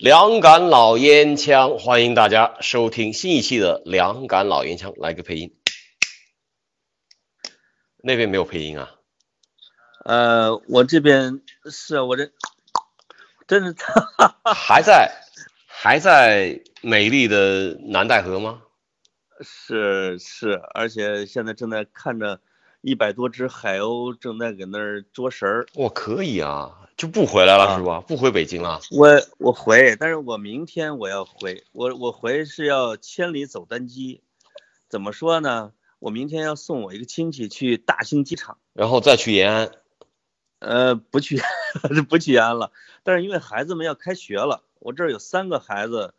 两杆老烟枪，欢迎大家收听新一期的两杆老烟枪，来个配音。那边没有配音啊？呃，我这边是我这真是，还在还在美丽的南戴河吗？是是，而且现在正在看着一百多只海鸥正在搁那儿捉食儿。我，可以啊，就不回来了啊是吧？不回北京了。我我回，但是我明天我要回，我我回是要千里走单机。怎么说呢？我明天要送我一个亲戚去大兴机场，然后再去延安，呃，不去 不去延安了，但是因为孩子们要开学了，我这儿有三个孩子，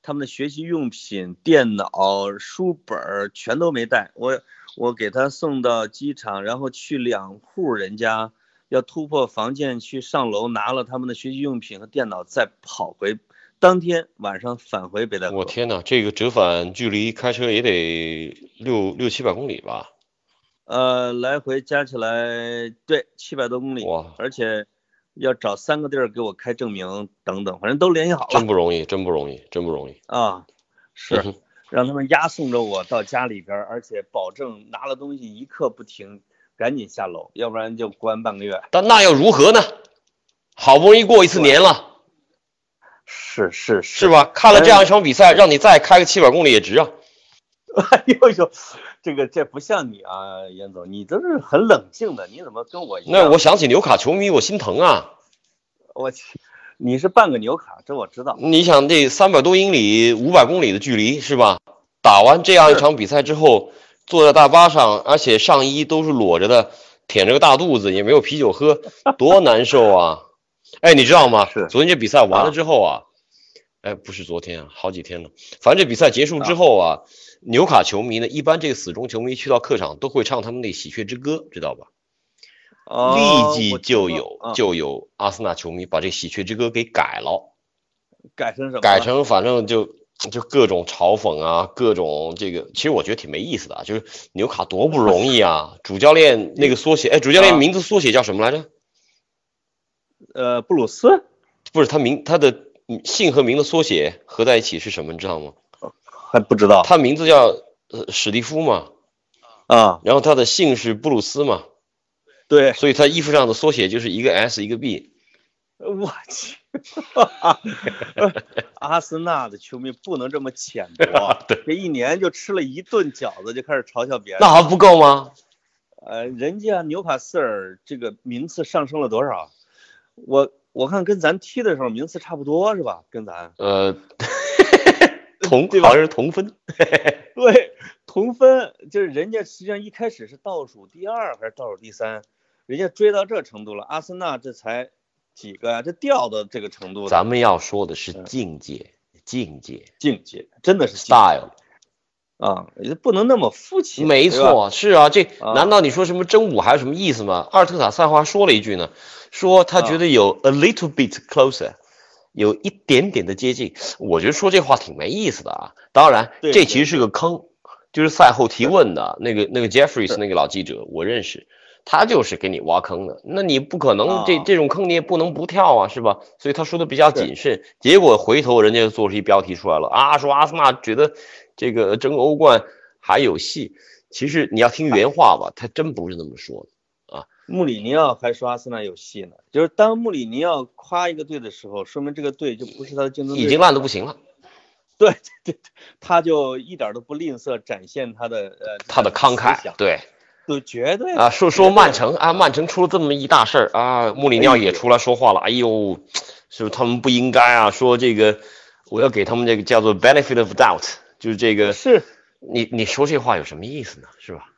他们的学习用品、电脑、书本儿全都没带，我我给他送到机场，然后去两户人家，要突破防线去上楼拿了他们的学习用品和电脑，再跑回，当天晚上返回北戴河。我天哪，这个折返距离开车也得六六七百公里吧？呃，来回加起来对七百多公里，哇而且要找三个地儿给我开证明等等，反正都联系好了真不容易，真不容易，真不容易。啊，嗯是让他们押送着我到家里边，而且保证拿了东西一刻不停，赶紧下楼，要不然就关半个月。但那又如何呢？好不容易过一次年了，是是是？吧？看了这样一场比赛，让你再开个七百公里也值啊！哎呦呦，这个这不像你啊，严总，你都是很冷静的，你怎么跟我一样？那我想起纽卡球迷，我心疼啊！我去，你是半个纽卡，这我知道。你想这三百多英里、五百公里的距离是吧？打完这样一场比赛之后，坐在大巴上，而且上衣都是裸着的，舔着个大肚子，也没有啤酒喝，多难受啊！哎，你知道吗？是昨天这比赛完了之后啊，哎，不是昨天啊，好几天了。反正这比赛结束之后啊，纽卡球迷呢，一般这个死忠球迷去到客场都会唱他们那喜鹊之歌，知道吧？哦立即就有啊就有阿森纳球迷把这喜鹊之歌给改了。改成什么？改成反正就就各种嘲讽啊，各种这个，其实我觉得挺没意思的啊。就是纽卡多不容易啊，主教练 那个缩写，哎，主教练啊名字缩写叫什么来着？呃，布鲁斯不是他名他的姓和名的缩写合在一起是什么？你知道吗？还不知道他名字叫呃史蒂夫嘛，啊？然后他的姓是布鲁斯嘛，对，所以他衣服上的缩写就是一个 S 一个 B。我去，阿森纳的球迷不能这么浅薄，这一年就吃了一顿饺子就开始嘲笑别人。那还不够吗？呃，人家纽卡斯尔这个名次上升了多少？我我看跟咱踢的时候名次差不多是吧？跟咱呃，同对吧好像是同分。对同分，就是人家实际上一开始是倒数第二还是倒数第三，人家追到这程度了，阿森纳这才几个呀、这掉到这个程度咱们要说的是境界，境界境界，真的是 style。啊，也不能那么肤浅。没，错，是啊，这啊难道你说什么真武还有什么意思吗？阿尔特塔赛花说了一句呢，说他觉得有 a little bit closer，有一点点的接近。我觉得说这话挺没意思的啊。当然，这其实是个坑，就是赛后提问的那个那个 Jeffries 那个老记者，我认识，他就是给你挖坑的。那你不可能这啊这种坑你也不能不跳啊，是吧？所以他说的比较谨慎。结果回头人家就做出一标题出来了啊，说阿森纳觉得这个争欧冠还有戏。其实你要听原话吧，他真不是这么说的啊。穆里尼奥还说阿森纳有戏呢，就是当穆里尼奥夸一个队的时候，说明这个队就不是他的竞争对手。已经烂的不行了，对对对，他就一点都不吝啬展现他的呃他的慷慨，对对，绝对啊，说说曼城啊，曼城出了这么一大事儿啊，穆里尼奥也出来说话了，哎呦，是他们不应该啊？说这个我要给他们这个叫做 benefit of doubt，就是这个是，你你说这话有什么意思呢？是吧？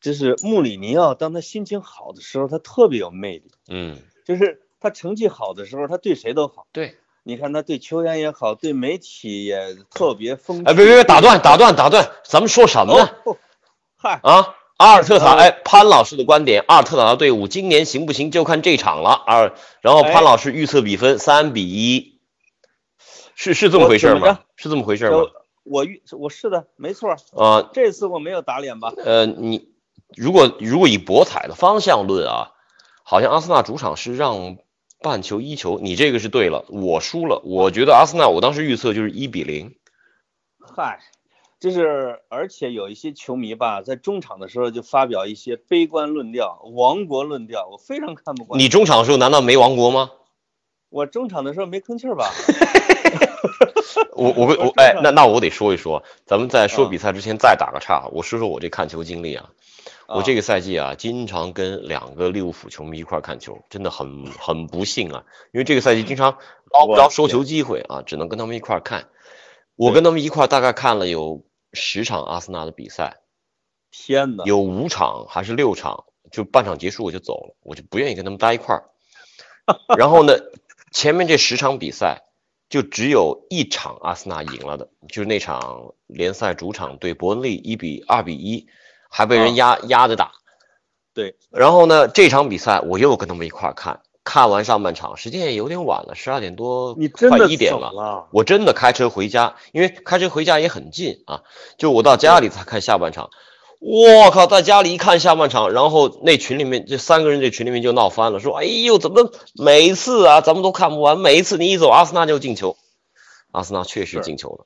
就是穆里尼奥当他心情好的时候，他特别有魅力，嗯，就是他成绩好的时候，他对谁都好。对，你看他对球员也好，对媒体也特别风。哎，别别别，打断打断打断，咱们说什么呢？嗨，啊，阿尔特塔，呃哎，潘老师的观点，阿尔特塔的队伍今年行不行就看这场了。二，然后哎潘老师预测比分三比一，是是这么回事吗？是这么回事吗？我我预我是的，没错。啊，这次我没有打脸吧？呃，你如果如果以博彩的方向论啊，好像阿森纳主场是让半球一球，你这个是对了，我输了。我觉得阿森纳，我当时预测就是一比零。嗨，就是而且有一些球迷吧，在中场的时候就发表一些悲观论调、亡国论调，我非常看不惯。你中场的时候难道没亡国吗？我中场的时候没吭气儿吧？我我我我哎那那我得说一说，咱们在说嗯比赛之前再打个岔，我说说我这看球经历啊。我这个赛季啊，经常跟两个利物浦球迷一块儿看球，真的很很不幸啊，因为这个赛季经常捞不着收球机会啊，只能跟他们一块儿看。我跟他们一块儿大概看了有十场阿森纳的比赛，天哪！有五场还是六场，就半场结束我就走了，我就不愿意跟他们待一块儿。然后呢，前面这十场比赛就只有一场阿森纳赢了的，就是那场联赛主场对伯恩利一比二比一，还被人压、压着打。对，然后呢，这场比赛我又跟他们一块儿看，看完上半场，时间也有点晚了，十二点多，你真的快一点了。了？我真的开车回家，因为开车回家也很近啊，就我到家里才看下半场。我靠，在家里一看下半场，然后那群里面这三个人这群里面就闹翻了，说：“哎呦，怎么每一次啊，咱们都看不完，每一次你一走，阿森纳就进球。”阿森纳确实进球了，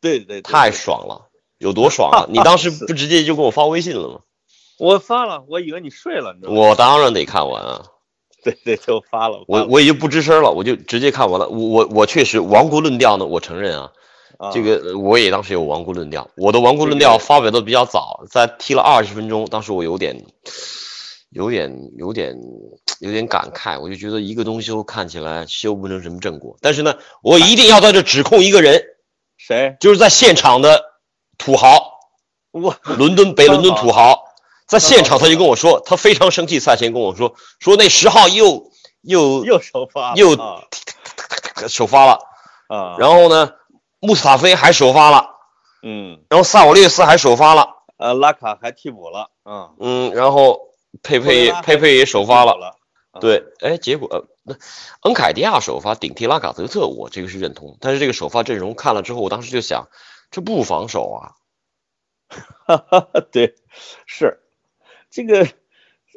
对对对，太爽了，有多爽啊！你当时不直接就给我发微信了吗？我发了，我以为你睡了，你知道吗？我当然得看完啊，对 对，就发了。我我已经不吱声了，我就直接看完了。我我我确实亡国论调呢，我承认啊，啊这个呃我也当时有亡国论调，我的亡国论调发表的比较早，在踢了二十分钟，当时我有点，有点有点有点感慨，我就觉得一个东西都看起来修不成什么正果，但是呢，我一定要在这指控一个人，谁？就是在现场的土豪，我伦敦北伦敦土豪，在现场他就跟我说，他非常生气，赛前跟我说，说那十号又又又首发又啊首发了，啊，然后呢，穆斯塔菲还首发了。嗯。然后萨瓦略斯还首发了，呃拉卡还替补了啊，嗯，然后佩佩佩佩也首发了，对，哎，结果呃，那恩凯迪亚首发顶替拉卡泽特，我这个是认同，但是这个首发阵容看了之后，我当时就想，这不防守啊，哈哈，对，是这个，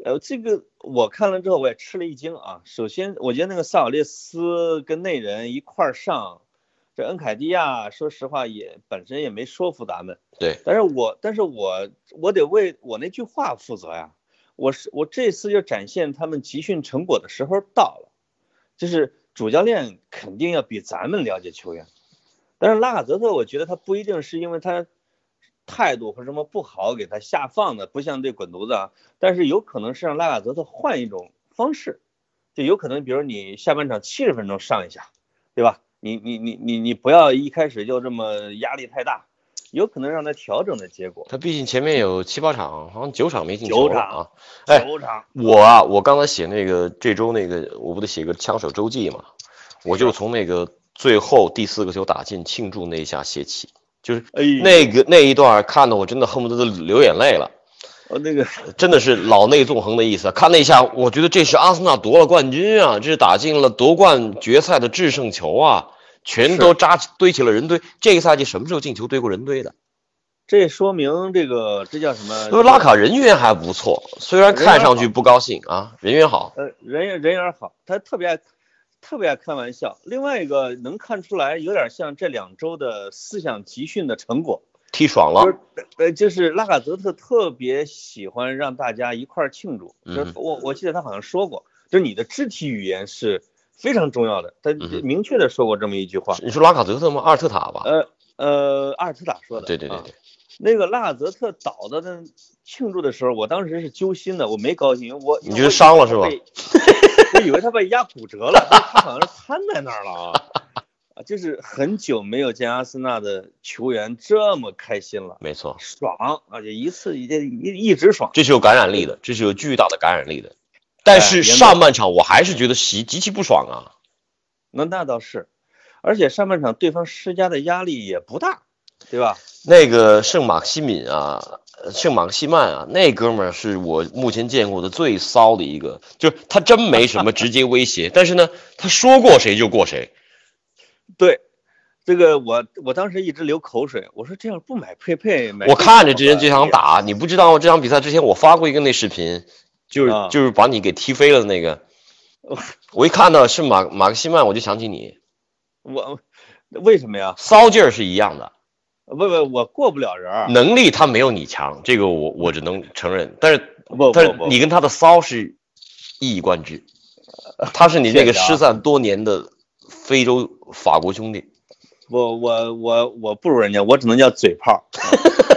呃，这个我看了之后我也吃了一惊啊。首先，我觉得那个萨尔列斯跟那人一块儿上，这恩凯迪亚说实话也本身也没说服咱们。对，但是我但是我我得为我那句话负责呀。我是我这次就展现他们集训成果的时候到了，就是主教练肯定要比咱们了解球员。但是拉卡泽特，我觉得他不一定是因为他态度或者什么不好给他下放的，不像这滚犊子啊。但是有可能是让拉卡泽特换一种方式，就有可能比如你下半场七十分钟上一下，对吧？你你你你你不要一开始就这么压力太大，有可能让他调整的结果。他毕竟前面有七八场，好像九场没进球九场了啊。哎，我啊，我刚才写那个这周那个，我不得写个枪手周记嘛，我就从那个最后第四个球打进庆祝那一下写起，就是那个那一段看的我真的恨不得都流眼泪了。哦那个真的是老泪纵横的意思。看那一下，我觉得这是阿森纳夺了冠军啊，这是打进了夺冠决赛的制胜球啊，全都扎堆起了人堆。这个赛季什么时候进球堆过人堆的？这说明这个这叫什么？因为拉卡人缘还不错，虽然看上去不高兴啊，人缘好。呃人缘人缘好，他特别爱特别爱开玩笑。另外一个能看出来，有点像这两周的思想集训的成果。踢爽了就是，呃，就是拉卡泽特特别喜欢让大家一块儿庆祝。就是嗯我我记得他好像说过，就是你的肢体语言是非常重要的。他明确的说过这么一句话。你说拉卡泽特吗？阿尔特塔吧？呃呃，阿尔特塔说的。啊对对对对，那个拉卡泽特倒的那庆祝的时候，我当时是揪心的，我没高兴，我你觉得伤了是吧？我以为他被压骨折了，他好像是瘫在那儿了啊！啊，就是很久没有见阿森纳的球员这么开心了，没错，爽，而且一次一一一直爽。这是有感染力的，这是有巨大的感染力的。但是上半场我还是觉得极极其不爽啊。那那倒是，而且上半场对方施加的压力也不大，对吧？那个圣马克西敏啊，呃圣马克西曼啊，那哥们儿是我目前见过的最骚的一个，就是他真没什么直接威胁，但是呢，他说过谁就过谁。对，这个我我当时一直流口水，我说这样不买佩佩，买我看着这人这场场打，你不知道这场比赛之前我发过一个那视频，就是啊就是把你给踢飞了的那个。我一看到是马马克西曼，我就想起你，我为什么呀？骚劲儿是一样的，不不，我过不了人儿，能力他没有你强，这个我我只能承认。但是不但是你跟他的骚是一以贯之，他是你这个失散多年的非洲法国兄弟。我我我我不如人家，我只能叫嘴炮，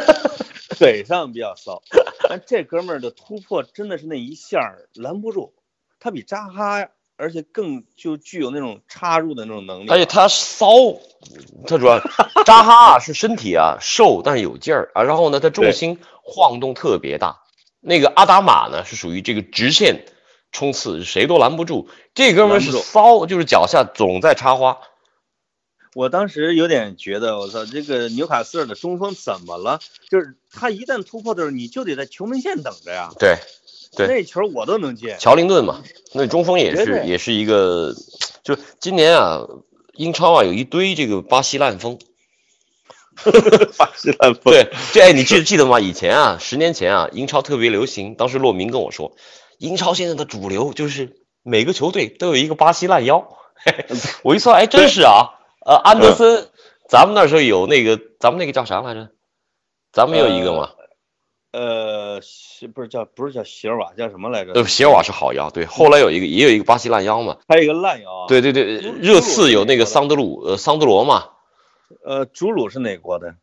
嘴上比较骚。但这哥们儿的突破真的是那一下儿拦不住，他比扎哈，而且更就具有那种插入的那种能力。而且他骚，他主要 扎哈啊是身体啊瘦，但是有劲儿啊。然后呢，他重心晃动特别大。那个阿达玛呢是属于这个直线冲刺，谁都拦不住。这哥们儿是骚，就是脚下总在插花。我当时有点觉得，我操，这个纽卡斯尔的中锋怎么了？就是他一旦突破的时候，你就得在球门线等着呀。对，对那球我都能接。乔林顿嘛，那中锋也是也是一个，就今年啊，英超啊有一堆这个巴西烂风。巴西烂风。对，这哎，你记记得吗？以前啊，十年前啊，英超特别流行。当时骆明跟我说，英超现在的主流就是每个球队都有一个巴西烂腰。我一算，哎，真是啊。呃，安德森，咱们那时候有那个，咱们那个叫啥来着？咱们有一个嘛，呃，席不是叫不是叫席尔瓦，叫什么来着？对，席尔瓦是好腰，对。后来有一个，也有一个巴西烂腰嘛。还有一个烂腰啊。对对对，热刺有那个桑德鲁，呃，桑德罗嘛。呃，朱鲁是哪国的？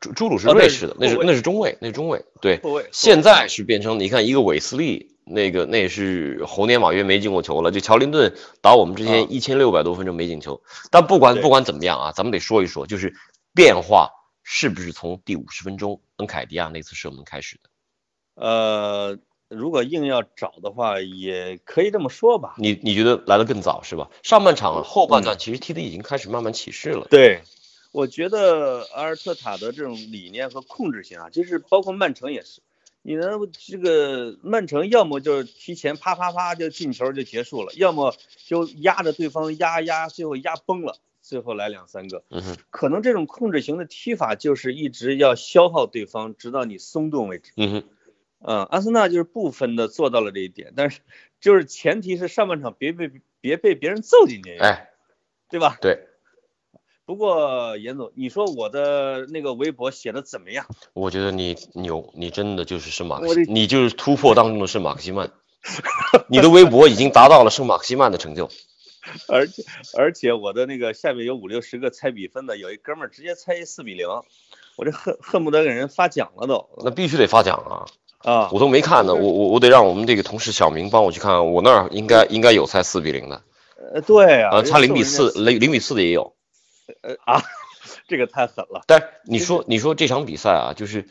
朱朱鲁是瑞士的，那是那是中卫，那是中卫。对，现在是变成你看一个韦斯利，那个那也是猴年马月没进过球了。就乔林顿打我们之啊前一千六百多分钟没进球，但不管不管怎么样啊，咱们得说一说，就是变化是不是从第五十分钟恩凯迪亚那次射门开始的？呃，如果硬要找的话，也可以这么说吧。你你觉得来的更早是吧？上半场后半嗯段其实踢的已经开始慢慢起势了。对，我觉得阿尔特塔的这种理念和控制性啊，就是包括曼城也是。你的，这个曼城要么就是提前啪啪啪就进球就结束了，要么就压着对方压压，最后压崩了，最后来两三个。可能这种控制型的踢法就是一直要消耗对方，直到你松动为止。嗯哼，嗯，阿森纳就是部分的做到了这一点，但是就是前提是上半场别被别被别人揍进去，哎，对吧？对，不过严总，你说我的那个微博写的怎么样？我觉得你牛，你真的就是圣马克西，你就是突破当中的圣马克西曼，你的微博已经达到了圣马克西曼的成就。而且而且我的那个下面有五六十个猜比分的，有一哥们儿直接猜一四比零，我这恨恨不得给人发奖了都那必须得发奖啊！啊！我都没看呢，我我我得让我们这个同事小明帮我去看看，我那儿应该应该有猜四比零的，呃对啊，呃，差零比四，零零比四的也有。呃啊，这个太狠了。但你说你说这场比赛啊，就是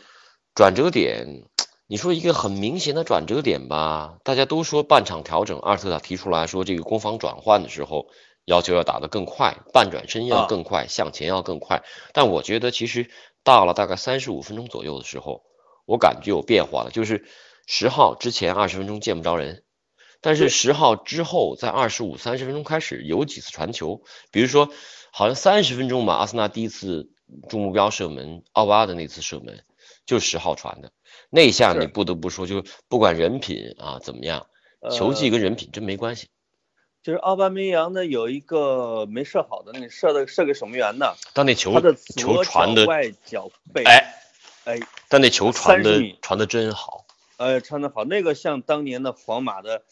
转折点，你说一个很明显的转折点吧，大家都说半场调整，阿尔特塔提出来说这个攻防转换的时候要求要打得更快，半转身要啊更快，向前要更快。但我觉得其实到了大概三十五分钟左右的时候，我感觉有变化了，就是十号之前二十分钟见不着人。但是十号之后，在二十五、三十分钟开始有几次传球，比如说好像三十分钟吧，阿森纳第一次中目标射门，奥巴的那次射门就十号传的，那一下你不得不说，就不管人品啊怎么样，球技呃跟人品真没关系。就是奥巴梅扬呢有一个没射好的，那个射的射给守门员的，但那球他的球传的，外脚背，哎哎，但那球传的传的真好。呃，传的好，那个像当年的皇马的，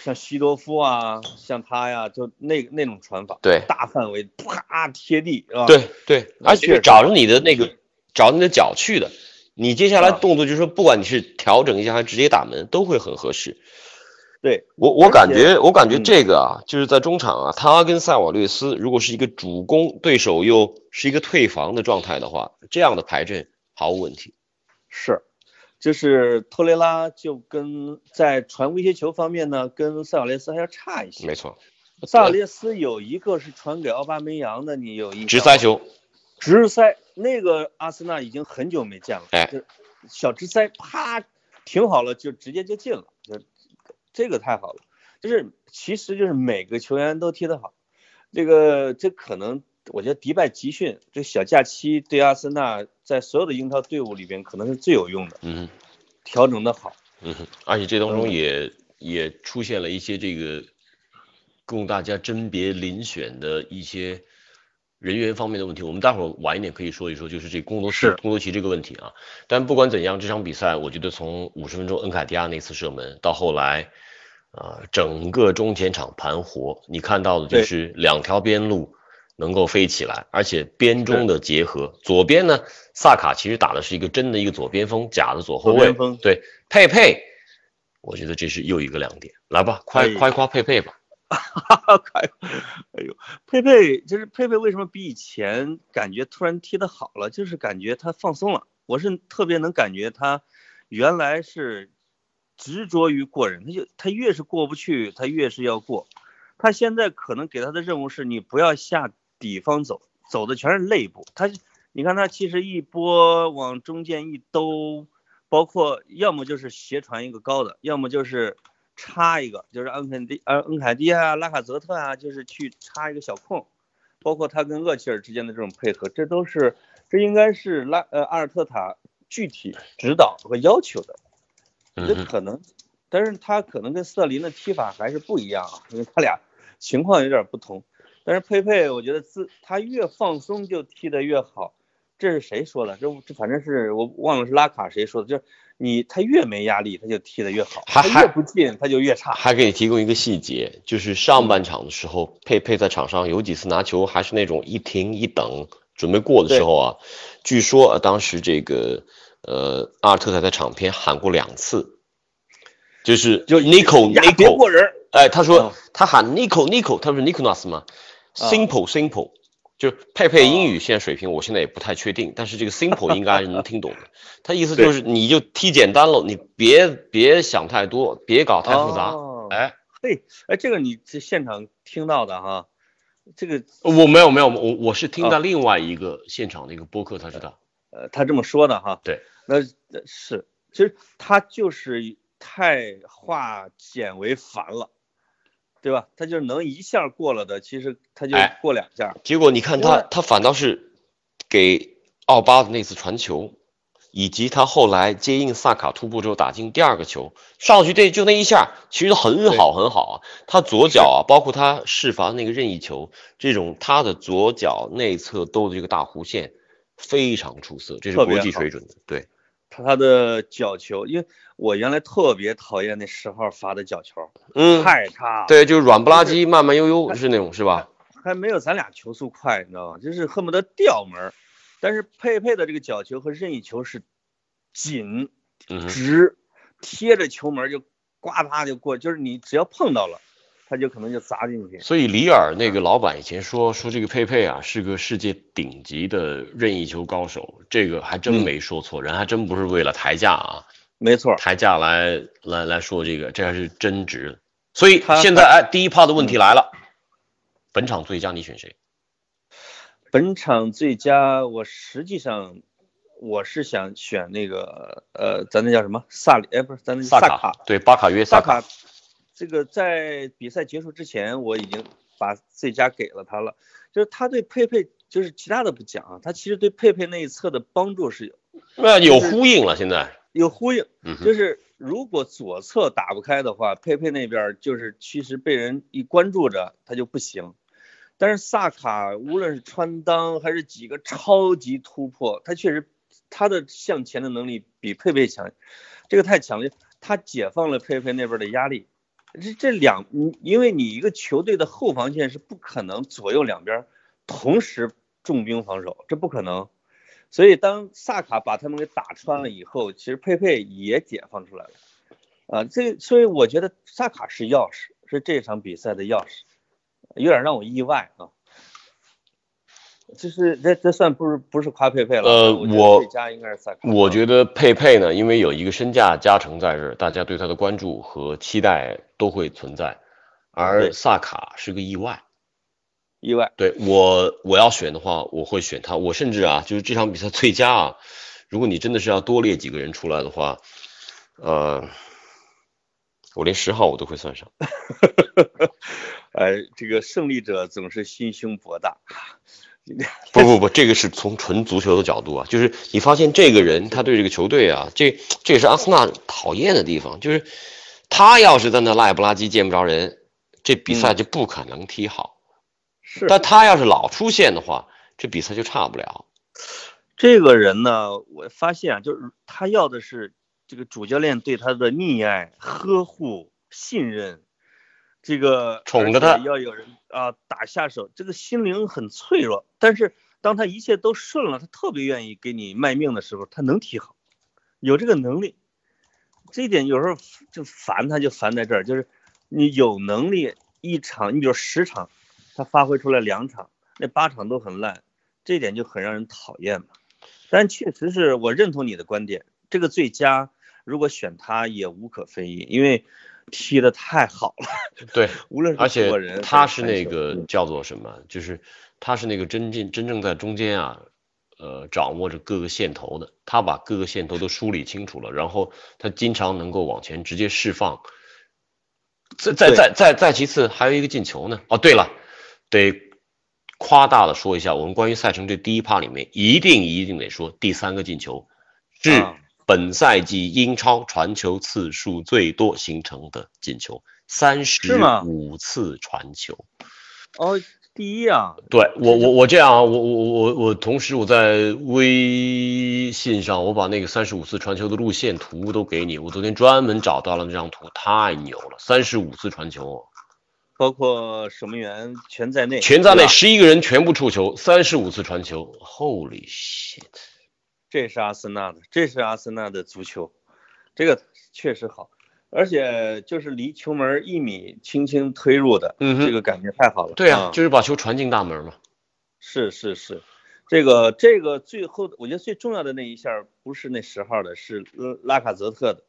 像西多夫啊，像他呀，就那那种传法，对大范围啪贴地，是吧？，对对，而且找着你的那个，找你的脚去的。你接下来啊动作就是说，不管你是调整一下还是直接打门，都会很合适。对，我我感觉，我感觉嗯这个啊，就是在中场啊，他跟塞瓦略斯如果是一个主攻，对手又是一个退防的状态的话，这样的排阵毫无问题。是，就是托雷拉就跟在传威胁球方面呢，跟塞瓦略斯还要差一些。没错，萨瓦略斯有一个是传给奥巴梅扬的，你有印象吗？直塞球，直塞那个阿森纳已经很久没见了，哎就小直塞啪停好了就直接就进了，就这个太好了。就是其实就是每个球员都踢得好，这个这可能我觉得迪拜集训这小假期对阿森纳在所有的英超队伍里边可能是最有用的，嗯调整的好。嗯哼，而且这当中嗯也也出现了一些这个供大家甄别遴选的一些人员方面的问题。我们待会儿晚一点可以说一说，就是这贡多齐是贡多齐这个问题啊。但不管怎样，这场比赛我觉得从五十分钟恩凯迪亚那次射门到后来。啊、整个中前场盘活，你看到的就是两条边路能够飞起来，而且边中的结合。左边呢，萨卡其实打的是一个真的一个左边锋，假的左后卫。对，佩佩，我觉得这是又一个亮点。来吧，夸哎夸一夸佩佩吧。哈哈，开，哎呦，佩佩就是佩佩，为什么比以前感觉突然踢得好了？就是感觉他放松了。我是特别能感觉他原来是执着于过人，他就他越是过不去，他越是要过。他现在可能给他的任务是你不要下底方走，走的全是内部。他你看他其实一波往中间一兜，包括要么就是斜传一个高的，要么就是插一个，就是恩肯迪、呃恩凯迪啊、拉卡泽特啊，就是去插一个小空，包括他跟厄齐尔之间的这种配合，这都是这应该是拉呃阿尔特塔具体指导和要求的。这可能，但是他可能跟斯特林的踢法还是不一样啊，因为他俩情况有点不同。但是佩佩，我觉得自他越放松就踢得越好。这是谁说的？这这反正是我忘了是拉卡谁说的，就是你他越没压力，他就踢得越好；他越不进，他就越差。还给你提供一个细节，就是上半场的时候，佩佩在场上有几次拿球还是那种一停一等，准备过的时候啊，据说啊当时这个呃阿尔特塔在场边喊过两次，就是就 Nico Nico，过人儿。哎，他说嗯他喊 Nico Nico，他不是 Nicolas 吗？Simple Simple，就佩佩英语现在水平我现在也不太确定，但是这个 Simple 应该是能听懂的。他意思就是你就踢简单了，你别别想太多，别搞太复杂。哦哎，嘿，哎，这个你这现场听到的哈，这个我没有没有，我我是听到啊另外一个现场的一个播客才知道。呃，他这么说的哈。对，那那是，其实他就是太化简为繁了，对吧？他就是能一下过了的，其实他就哎过两下。结果你看他他反倒是给奥巴的那次传球，以及他后来接应萨卡突破之后打进第二个球，上去对就那一下，其实很好很好啊。他左脚啊，包括他释罚那个任意球，这种他的左脚内侧兜的这个大弧线非常出色，这是国际水准的。对，他他的角球，因为我原来特别讨厌那十号发的角球，嗯，太差了，对，就是软不拉几、慢慢悠悠是那种是吧？还没有咱俩球速快，你知道吗？就是恨不得掉门。但是佩佩的这个角球和任意球是紧直贴着球门就呱嗒就过，就是你只要碰到了，他就可能就砸进去。所以里尔那个老板以前说说这个佩佩啊是个世界顶级的任意球高手，这个还真嗯没说错，人还真不是为了抬价啊，没错，抬价来来来说这个，这还是真值。所以现在哎，第一趴的问题来了，本场最佳你选谁？本场最佳我实际上我是想选那个呃，咱那叫什么萨里？哎，不是，咱那萨萨卡。对，巴卡约萨卡，卡，这个在比赛结束之前，我已经把最佳给了他了。就是他对佩佩，就是其他的不讲啊，他其实对佩佩那一侧的帮助是有那有呼应了。现在，有呼应。就是如果左侧打不开的话，佩佩那边就是其实被人一关注着，他就不行。但是萨卡无论是穿裆还是几个超级突破，他确实他的向前的能力比佩佩强，这个太强了，他解放了佩佩那边的压力。这这两，因为你一个球队的后防线是不可能左右两边同时重兵防守，这不可能。所以当萨卡把他们给打穿了以后，其实佩佩也解放出来了。啊，这所以我觉得萨卡是钥匙，是这场比赛的钥匙，有点让我意外啊。就是这这算不是不是夸佩佩了，呃我我最佳应该是萨卡。我觉得佩佩呢，因为有一个身价加成在这儿，大家对他的关注和期待都会存在。而萨卡是个意外。意外。对我我要选的话，我会选他。我甚至啊，就是这场比赛最佳啊，如果你真的是要多列几个人出来的话，呃，我连十号我都会算上。呃，这个胜利者总是心胸博大。不不不，这个是从纯足球的角度啊，就是你发现这个人他对这个球队啊，这这也是阿森纳讨厌的地方，就是他要是在那赖不拉几见不着人，这比赛就不可能踢好。是但他要是老出现的话，这比赛就差不了。这个人呢，我发现啊，就是他要的是这个主教练对他的溺爱、呵护、信任，这个宠着他要有人啊打下手，这个心灵很脆弱。但是当他一切都顺了，他特别愿意给你卖命的时候，他能踢好，有这个能力。这一点有时候就烦他，就烦在这儿，就是你有能力一场，你比如十场，他发挥出来两场，那八场都很烂，这一点就很让人讨厌嘛。但确实是我认同你的观点，这个最佳如果选他也无可非议，因为踢的太好了，对，无论是而且他是那个叫做什么？就是他是那个真正真正在中间啊，呃，掌握着各个线头的。他把各个线头都梳理清楚了，然后他经常能够往前直接释放。再再再再再其次，还有一个进球呢。哦，对了，得夸大的说一下，我们关于赛程这第一趴里面，一定一定得说第三个进球是啊本赛季英超传球次数最多形成的进球，三十五次传球。哦，第一啊，对我我我这样啊，我我我我同时我在微信上我把那个三十五次传球的路线图都给你，我昨天专门找到了那张图，太牛了，三十五次传球，包括守门员全在内，全在内，十一个人全部触球，三十五次传球，Holy shit！这是阿森纳的，这是阿森纳的足球，这个确实好，而且就是离球门一米轻轻推入的，嗯哼这个感觉太好了。对啊，就是把球传进大门嘛。是是是，这个这个最后我觉得最重要的那一下不是那十号的，是拉拉卡泽特的，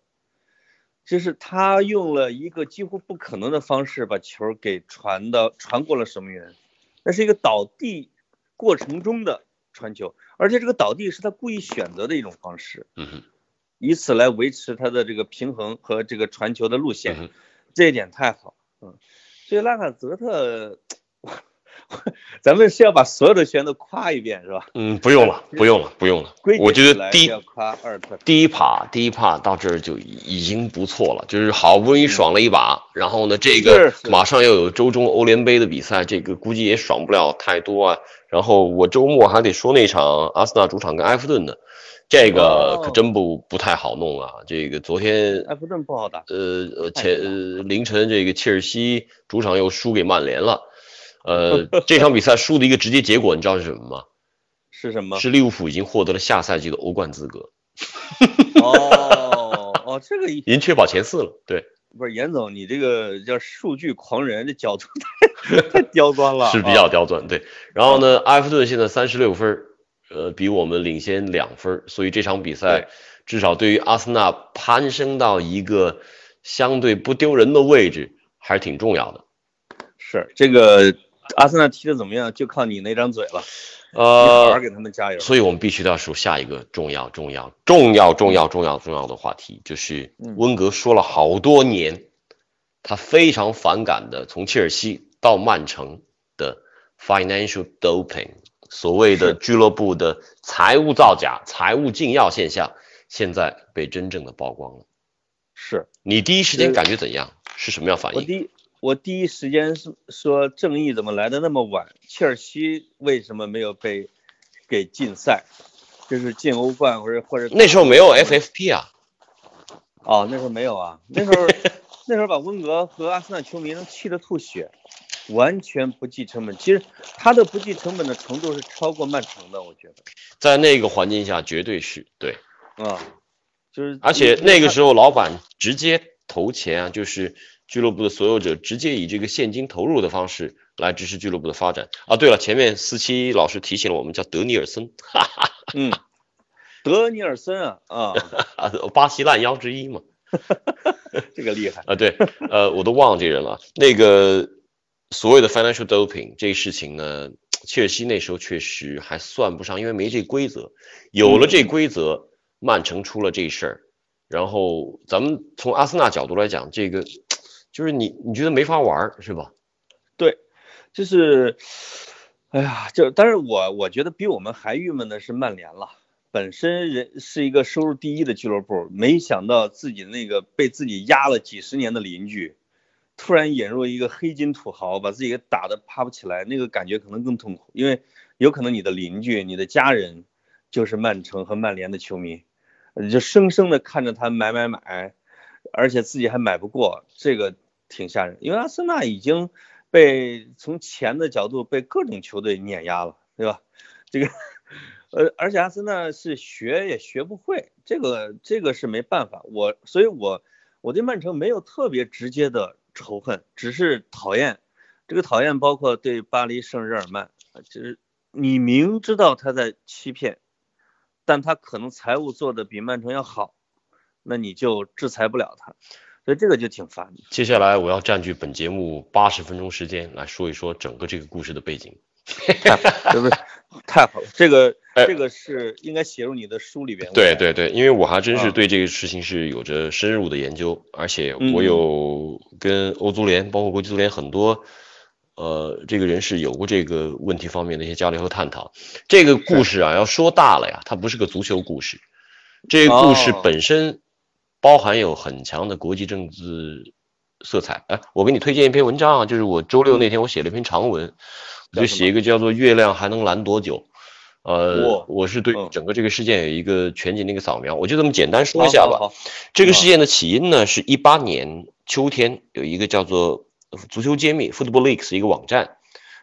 就是他用了一个几乎不可能的方式把球给传到传过了守门员，那是一个倒地过程中的传球，而且这个倒地是他故意选择的一种方式，嗯，以此来维持他的这个平衡和这个传球的路线，这一点太好，嗯，所以拉卡泽特。咱们是要把所有的球员都夸一遍是吧？嗯，不用了，不用了，不用了归。我觉得第一第一趴，第一趴到这儿就已经不错了，就是好不容易爽了一把，然后呢，这个马上又有周中欧联杯的比赛，这个估计也爽不了太多啊。然后我周末还得说那场阿森纳主场跟埃弗顿的，这个可哦真不不太好弄啊。这个昨天埃弗顿不好打，呃呃前呃凌晨这个切尔西主场又输给曼联了，呃这场比赛输的一个直接结果你知道是什么吗？是什么？是利物浦已经获得了下赛季的欧冠资格，哦哦，这个 已经确保前四了。对。不是严总，你这个叫数据狂人，这角度太 太刁钻了，是比较啊刁钻，对。然后呢，埃弗顿现在三十六分，呃，比我们领先两分，所以这场比赛至少对于阿森纳攀升到一个相对不丢人的位置还是挺重要的。是这个阿森纳踢的怎么样，就靠你那张嘴了，呃，给他们加油。所以我们必须要说下一个重要、重要、重要、重要、重要、重要的话题，就是嗯温格说了好多年，他非常反感的从切尔西到曼城的 financial doping，所谓的俱乐部的财务造假、财务禁药现象，现在被真正的曝光了。是你第一时间呃感觉怎样？是什么样反应？我第一我第一时间是说正义怎么来的那么晚？切尔西为什么没有被给禁赛？就是进欧冠或者或者那时候没有 FFP 啊，哦，那时候没有啊，那时候 那时候把温格和阿森纳球迷能气得吐血，完全不计成本。其实他的不计成本的程度是超过曼城的，我觉得在那个环境下绝对是对。啊，就是而且那个时候候老板直接投钱啊，就是俱乐部的所有者直接以这个现金投入的方式来支持俱乐部的发展啊。对了，前面四七老师提醒了我们，叫德尼尔森，哈哈嗯，德尼尔森啊啊，啊，巴西烂腰之一嘛。这个厉害。啊，对，呃，我都忘了这人了。那个所谓的 financial doping 这事情呢，切尔西那时候确实还算不上，因为没这规则。有了这规则，曼城出了这事儿，然后咱们从阿森纳角度来讲，这个就是你你觉得没法玩是吧？对，就是，哎呀，就但是我我觉得比我们还郁闷的是曼联了。本身人是一个收入第一的俱乐部，没想到自己那个被自己压了几十年的邻居，突然引入一个黑金土豪，把自己给打得爬不起来，那个感觉可能更痛苦，因为有可能你的邻居、你的家人就是曼城和曼联的球迷，你就生生的看着他买买买，而且自己还买不过，这个挺吓人。因为阿森纳已经被从钱的角度被各种球队碾压了，对吧？这个。呃，而且阿森纳是学也学不会，这个这个是没办法。我所以我我对曼城没有特别直接的仇恨，只是讨厌。这个讨厌包括对巴黎圣日耳曼，就是你明知道他在欺骗，但他可能财务做的比曼城要好，那你就制裁不了他，所以这个就挺烦的。接下来我要占据本节目八十分钟时间来说一说整个这个故事的背景。对不对？太好了，这个哎这个是应该写入你的书里边。对对对，因为我还真是啊对这个事情是有着深入的研究，而且嗯我有跟欧足联，包括国际足联很多，呃，这个人士有过这个问题方面的一些交流和探讨。这个故事啊，要说大了呀，它不是个足球故事，这个故事哦本身包含有很强的国际政治色彩。哎，我给你推荐一篇文章啊，就是我周六那天我写了一篇长文，我就写一个叫做《月亮还能蓝多久》。呃哇，我是对嗯整个这个事件有一个全景的一个扫描，我就这么简单说一下吧。这个事件的起因呢，是一八年秋天有一个叫做足球揭秘 （Football Leaks） 一个网站，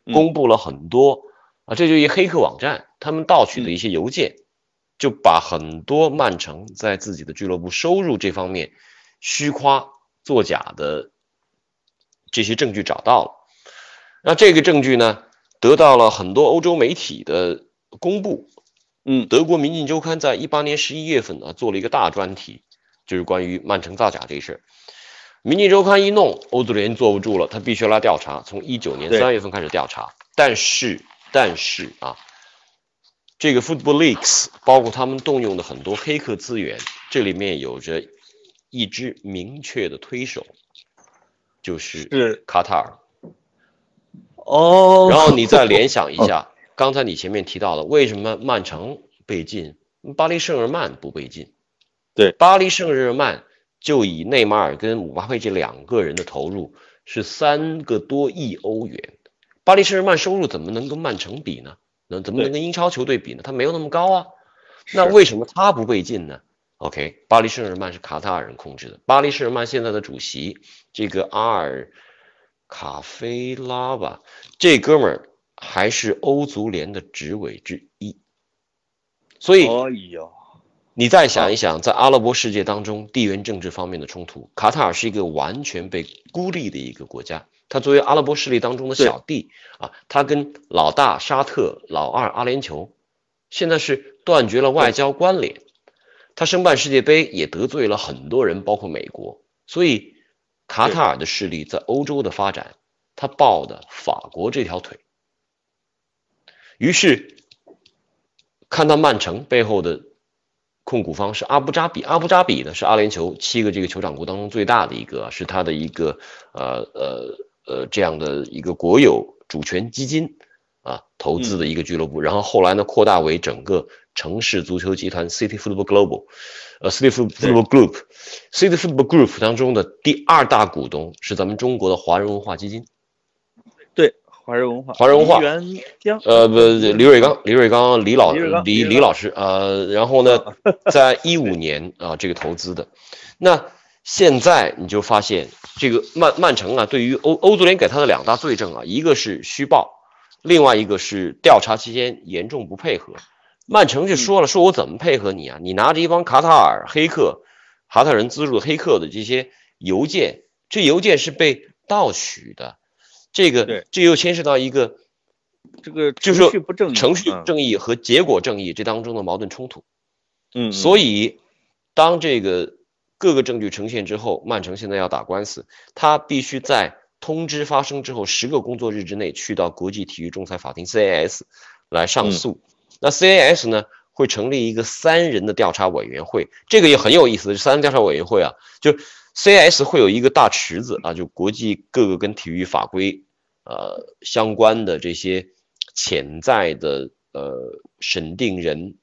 嗯公布了很多啊，这就一黑客网站，他们盗取的一些邮件，就把很多曼城在自己的俱乐部收入这方面虚夸作假的这些证据找到了。那这个证据呢，得到了很多欧洲媒体的公布，嗯德国《民进周刊》在一八年十一月份啊做了一个大专题，就是关于曼城造假这事儿。《民进周刊》一弄，欧足联坐不住了，他必须要来调查。从一九年三月份开始调查，但是但是啊，这个 Football Leaks 包括他们动用的很多黑客资源，这里面有着一支明确的推手，就是是卡塔尔。哦，然后你再联想一下，刚才你前面提到的，为什么曼城被禁，巴黎圣日耳曼不被禁？对巴黎圣日耳曼就以内马尔跟姆巴佩这两个人的投入是三个多亿欧元，巴黎圣日耳曼收入怎么能跟曼城比呢？能怎么能跟英超球队比呢？他没有那么高啊。那为什么他不被禁呢？OK，巴黎圣日耳曼是卡塔尔人控制的，巴黎圣日耳曼现在的主席这个阿尔卡菲拉吧，这哥们儿还是欧足联的执委之一。所以哎呦，你再想一想，在阿拉伯世界当中，地缘政治方面的冲突，卡塔尔是一个完全被孤立的一个国家。它作为阿拉伯势力当中的小弟啊，它跟老大沙特、老二阿联酋现在是断绝了外交关联。他申办世界杯也得罪了很多人，包括美国。所以卡塔尔的势力在欧洲的发展，他抱的法国这条腿。于是看到曼城背后的控股方是阿布扎比，阿布扎比呢是阿联酋七个这个酋长国当中最大的一个，是它的一个呃呃呃这样的一个国有主权基金啊投资的一个俱乐部，然后后来呢扩大为整个城市足球集团 City Football Global，呃 City Football Group，City Football Group 当中的第二大股东是咱们中国的华人文化基金。对，华人文化，华人文化。呃，不，李瑞刚，李瑞刚，李老李李老师，呃，然后呢，在一五年啊、这个投资的，那现在你就发现这个曼曼城啊，对于欧欧足联给他的两大罪证啊，一个是虚报，另外一个是调查期间严重不配合。曼城就说了，说我怎么配合你啊？你拿着一帮卡塔尔黑客、卡塔尔人资助的黑客的这些邮件，这邮件是被盗取的，这个对这又牵涉到一个这个就是程序不正义，程序嗯正义和结果正义这当中的矛盾冲突。嗯，所以以，当这个各个证据呈现之后，曼城现在要打官司，他必须在通知发生之后十个工作日之内去到国际体育仲裁法庭 CAS 来上诉。那 CAS 呢会成立一个三人的调查委员会，这个也很有意思。三人调查委员会啊，就 CAS 会有一个大池子啊，就国际各个跟体育法规呃相关的这些潜在的呃审定人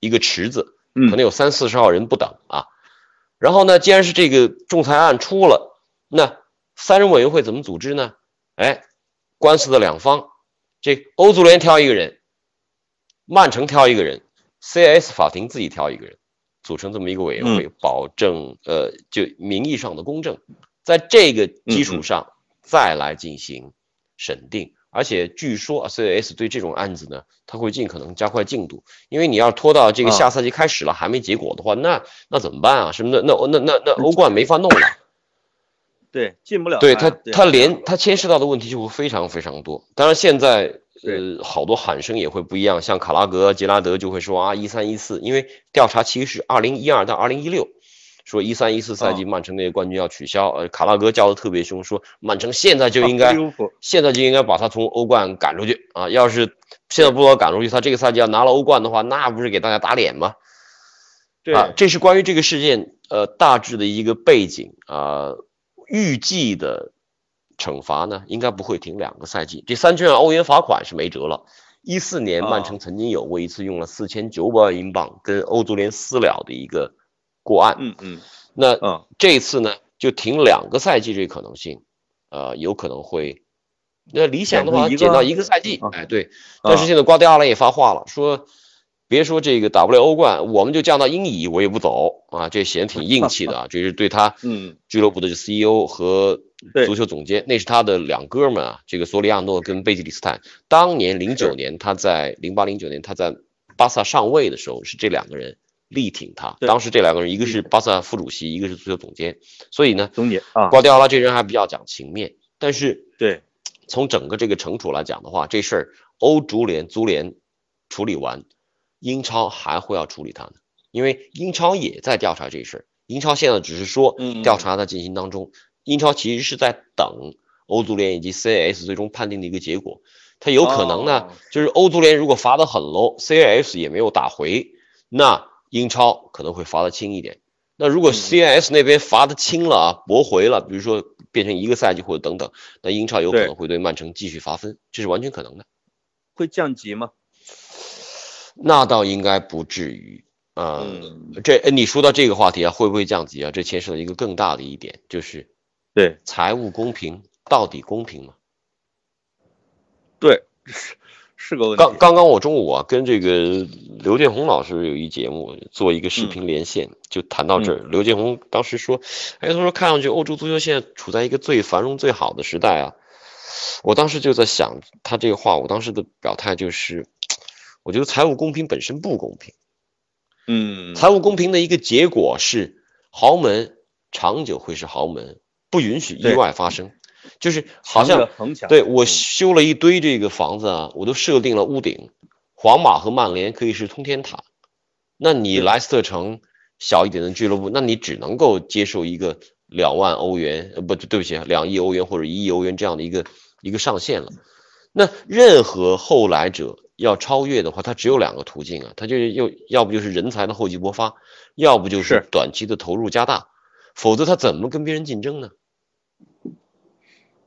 一个池子，可能有三四十号人不等啊。然后呢，既然是这个仲裁案出了，那三人委员会怎么组织呢？哎，官司的两方，这欧足联挑一个人，曼城挑一个人，CAS 法庭自己挑一个人，组成这么一个委员会，保证呃就名义上的公正，在这个基础上再来进行审定。而且据说 CAS 对这种案子呢，他会尽可能加快进度，因为你要拖到这个下赛季开始了还没结果的话，那那怎么办啊？什么的？那那那那欧冠没法弄了。对，进不了。对他，他连他牵涉到的问题就会非常非常多。当然，现在呃好多喊声也会不一样，像卡拉格、杰拉德就会说啊，一三一四，因为调查期是二零一二到二零一六。说一三一四赛季曼城那个冠军要取消，呃，卡拉格叫的特别凶，说曼城现在就应该，现在就应该把他从欧冠赶出去啊！要是现在不把他赶出去，他这个赛季要拿了欧冠的话，那不是给大家打脸吗？对啊，这是关于这个事件呃大致的一个背景啊，预计的惩罚呢应该不会停两个赛季，这三千万欧元罚款是没辙了。一四年曼城曾经有过一次用了四千九百万英镑跟欧足联私了的一个。过岸，嗯嗯，那嗯，这次呢就停两个赛季这可能性，呃，有可能会，那理想的话减到一个赛季，哎对，但是现在瓜迪奥拉也发话了，说别说这个打不了欧冠，我们就降到英乙我也不走啊，这显得挺硬气的啊，这是对他，嗯，俱乐部的 CEO 和足球总监，那是他的两哥们啊，这个索里亚诺跟贝吉里斯坦，当年零九年他在零八零九年他在巴萨上位的时候是这两个人。力挺他，当时这两个人，一个是巴萨副主席，一个是足球总监，所以呢，总监啊，瓜迪奥拉这人还比较讲情面。但是，对，从整个这个惩处来讲的话，这事儿欧足联、足联处理完，英超还会要处理他呢，因为英超也在调查这事儿。英超现在只是说调查在进行当中，英超其实是在等欧足联以及 CAS 最终判定的一个结果。他有可能呢，就是欧足联如果罚得很 low，CAS 也没有打回，那。英超可能会罚的轻一点，那如果 CIS 那边罚的轻了啊，驳回了，比如说变成一个赛季或者等等，那英超有可能会对曼城继续罚分，这是完全可能的。会降级吗？那倒应该不至于啊。这你说到这个话题啊，会不会降级啊？这牵涉到一个更大的一点，就是对财务公平到底公平吗？对。是个问题。刚刚刚我中午啊跟这个刘建宏老师有一节目做一个视频连线，就谈到这儿。刘建宏当时说：“哎，他说看上去欧洲足球现在处在一个最繁荣最好的时代啊。”我当时就在想他这个话，我当时的表态就是，我觉得财务公平本身不公平。嗯，财务公平的一个结果是豪门长久会是豪门，不允许意外发生。就是好像对我修了一堆这个房子啊，我都设定了屋顶，皇马和曼联可以是通天塔，那你莱斯特城小一点的俱乐部，那你只能够接受一个两万欧元，呃不对不起，两亿欧元或者一亿欧元这样的一个一个上限了。那任何后来者要超越的话，他只有两个途径啊，他就又要不就是人才的厚积薄发，要不就是短期的投入加大，否则他怎么跟别人竞争呢？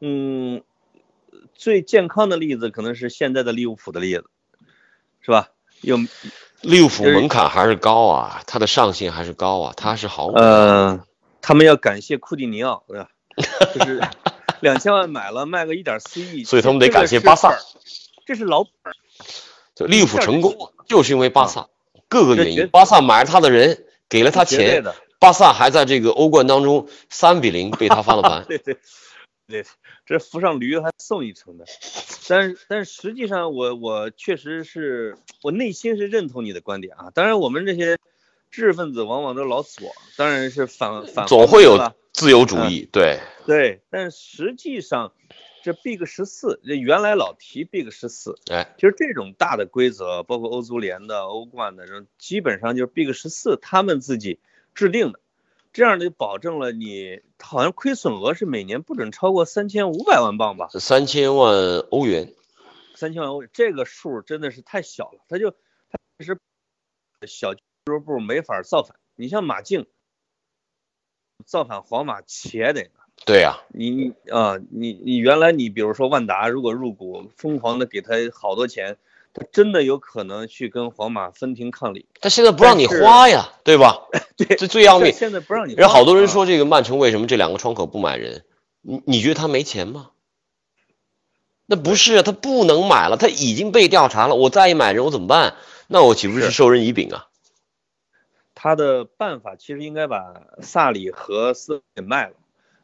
嗯，最健康的例子可能是现在的利物浦的例子，是吧？有利物浦门槛还是高啊，它的上限还是高啊，它是豪门。呃，他们要感谢库蒂尼奥，对吧？就是两千万买了，卖个一点四亿，所以他们得感谢巴萨，这是老本。就利物浦成功，就是因为巴萨各个原因，巴萨买了他的人，给了他钱，巴萨还在这个欧冠当中三比零被他翻了 盘。对对对。这扶上驴还送一程的，但是但是实际上我我确实是我内心是认同你的观点啊。当然我们这些知识分子往往都老左，当然是反反总会有自由主义，对对。但实际上这 Big 十四这原来老提 Big 十四，哎，其实这种大的规则，包括欧足联的、欧冠的，这基本上就是 Big 十四他们自己制定的。这样就保证了你好像亏损额是每年不准超过三千五百万镑吧？三千万欧元，三千万欧元，这个数真的是太小了，他就他其实小俱乐部没法造反。你像马竞造反皇马且得呢，对呀、你你啊，你你原来你比如说万达如果入股，疯狂的给他好多钱，他真的有可能去跟皇马分庭抗礼。他现在不让你花呀，对吧？对这最要命。现在不让你花。然后好多人啊说这个曼城为什么这两个窗口不买人？你你觉得他没钱吗？那不是啊，他不能买了，他已经被调查了。我再一买人，我怎么办？那我岂不是是授人以柄啊？他的办法其实应该把萨里和斯给卖了，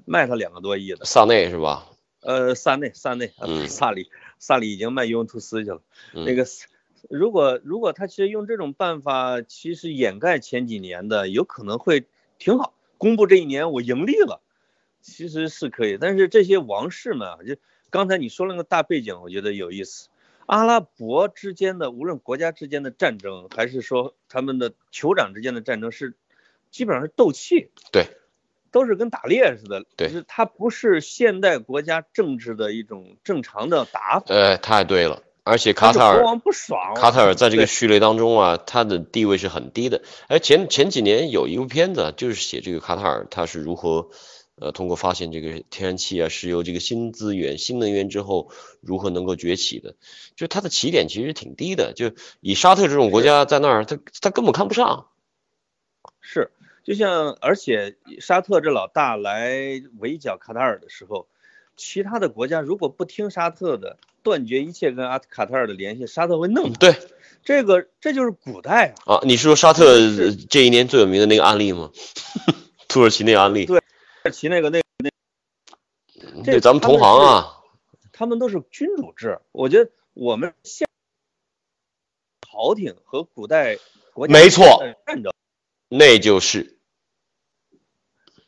卖他两个多亿的。萨内是吧？呃，萨内，萨内，啊嗯萨里，萨里已经卖尤文图斯去了。嗯那个，如果如果他其实用这种办法，其实掩盖前几年的，有可能会挺好。公布这一年我盈利了，其实是可以。但是这些王室们啊，就刚才你说了那个大背景，我觉得有意思。阿拉伯之间的，无论国家之间的战争，还是说他们的酋长之间的战争，是基本上是斗气。对，都是跟打猎似的，对就是它不是现代国家政治的一种正常的打法。呃，太对了。而且卡塔尔国王不爽，卡塔尔在这个序列当中啊，他的地位是很低的。哎，前前几年有一部片子啊，就是写这个卡塔尔他是如何，呃，通过发现这个天然气啊、石油这个新资源、新能源之后，如何能够崛起的。就它的起点其实挺低的，就以沙特这种国家在那儿，他他根本看不上。是，就像而且沙特这老大来围剿卡塔尔的时候，其他的国家如果不听沙特的，断绝一切跟阿卡塔尔的联系，沙特会弄他。对这个这就是古代啊，啊，你是说沙特这一年最有名的那个案例吗？土耳其那个案例，对土耳其那个那这对，咱们同行啊，他们都是君主制，我觉得我们现朝廷和古代国家没错。那就是